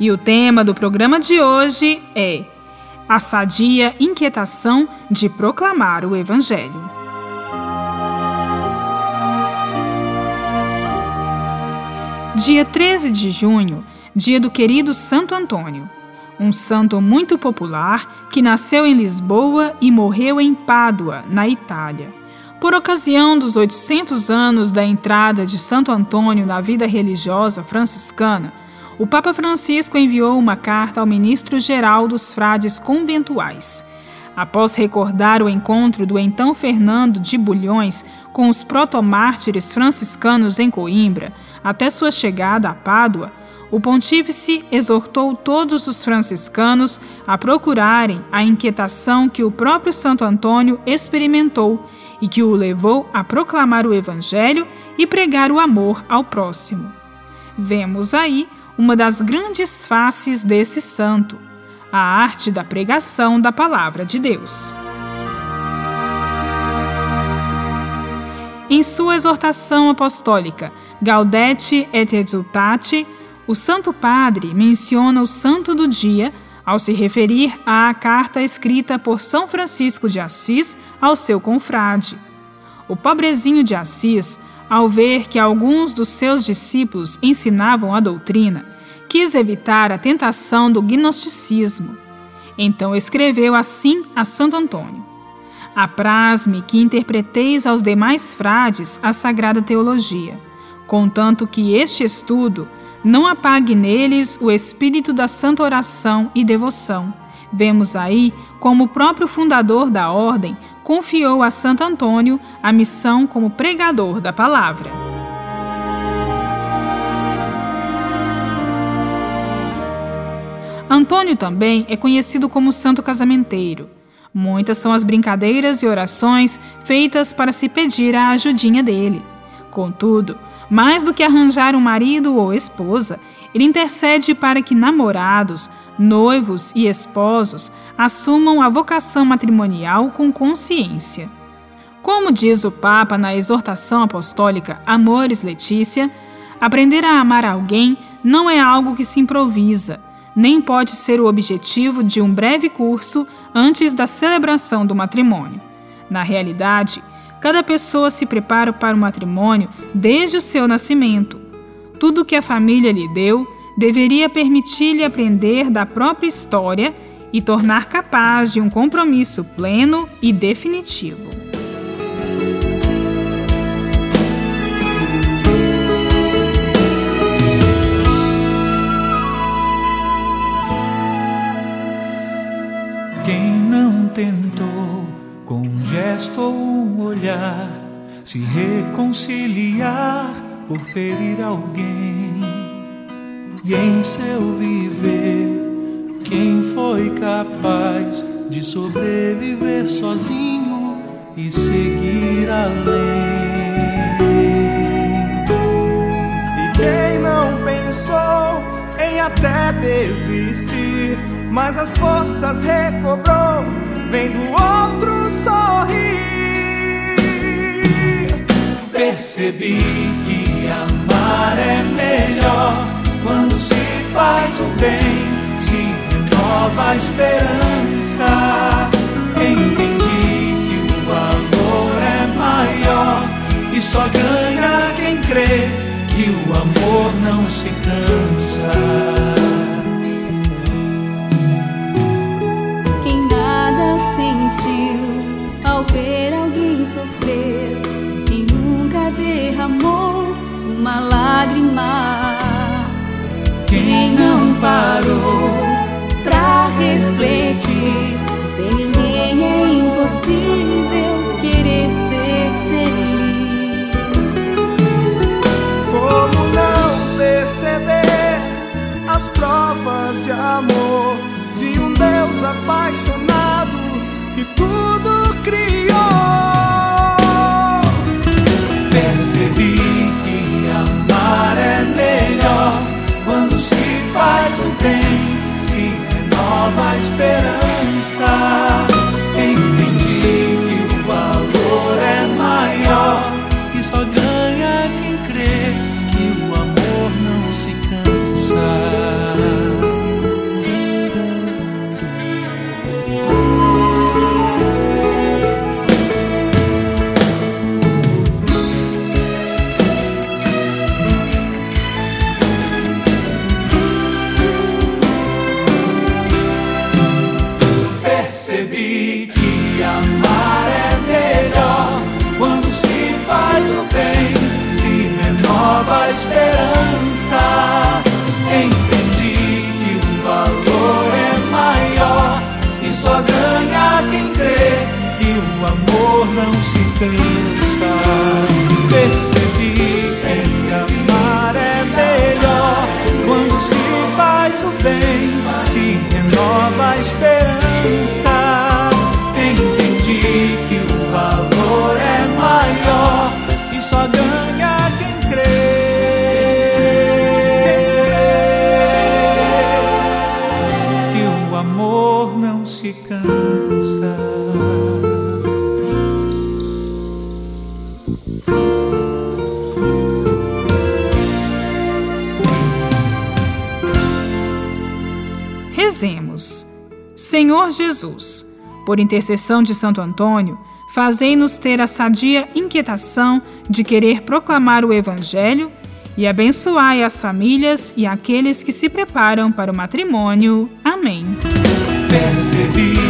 E o tema do programa de hoje é a sadia inquietação de proclamar o Evangelho. Dia 13 de junho, dia do querido Santo Antônio, um santo muito popular que nasceu em Lisboa e morreu em Pádua, na Itália. Por ocasião dos 800 anos da entrada de Santo Antônio na vida religiosa franciscana, o Papa Francisco enviou uma carta ao ministro-geral dos frades conventuais. Após recordar o encontro do então Fernando de Bulhões com os protomártires franciscanos em Coimbra, até sua chegada a Pádua, o pontífice exortou todos os franciscanos a procurarem a inquietação que o próprio Santo Antônio experimentou e que o levou a proclamar o Evangelho e pregar o amor ao próximo. Vemos aí uma das grandes faces desse santo, a arte da pregação da palavra de Deus. Em sua exortação apostólica Gaudete et Exultate, o Santo Padre menciona o santo do dia ao se referir à carta escrita por São Francisco de Assis ao seu confrade. O pobrezinho de Assis ao ver que alguns dos seus discípulos ensinavam a doutrina, quis evitar a tentação do gnosticismo. Então escreveu assim a Santo Antônio: Apraz-me que interpreteis aos demais frades a sagrada teologia, contanto que este estudo não apague neles o espírito da santa oração e devoção. Vemos aí como o próprio fundador da ordem confiou a Santo Antônio a missão como pregador da palavra. Antônio também é conhecido como santo casamenteiro. Muitas são as brincadeiras e orações feitas para se pedir a ajudinha dele. Contudo, mais do que arranjar um marido ou esposa, ele intercede para que namorados, noivos e esposos assumam a vocação matrimonial com consciência. Como diz o Papa na exortação apostólica Amores Letícia, aprender a amar alguém não é algo que se improvisa, nem pode ser o objetivo de um breve curso antes da celebração do matrimônio. Na realidade, cada pessoa se prepara para o matrimônio desde o seu nascimento. Tudo que a família lhe deu deveria permitir-lhe aprender da própria história e tornar capaz de um compromisso pleno e definitivo. Quem não tentou com um gesto ou um olhar se reconciliar por ferir alguém? e em seu viver. Quem foi capaz de sobreviver sozinho e seguir além? E quem não pensou em até desistir, mas as forças recobrou, vendo outro Percebi que amar é melhor quando se faz o bem, se renova a esperança. Entendi que o amor é maior e só ganha quem crê que o amor não se cansa. Derramou uma lágrima quem não parou pra refletir. Sem ninguém é impossível se. Percebi que amar é melhor quando se faz o bem, se renova a esperança. Entendi que o valor é maior e só ganha quem crê que o amor não se cansa. Senhor Jesus, por intercessão de Santo Antônio, fazei-nos ter a sadia inquietação de querer proclamar o Evangelho e abençoai as famílias e aqueles que se preparam para o matrimônio. Amém. Percebi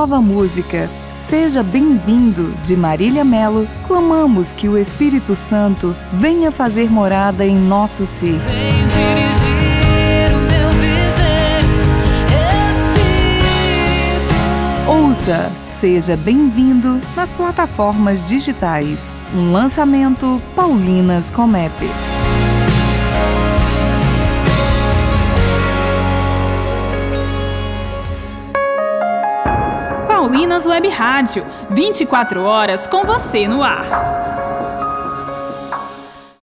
Nova música Seja Bem-vindo de Marília Melo, clamamos que o Espírito Santo venha fazer morada em nosso ser. Vem dirigir o meu viver, Espírito. Ouça Seja Bem-vindo nas plataformas digitais. Um lançamento Paulinas Comep. Paulinas Web Rádio, 24 horas com você no ar.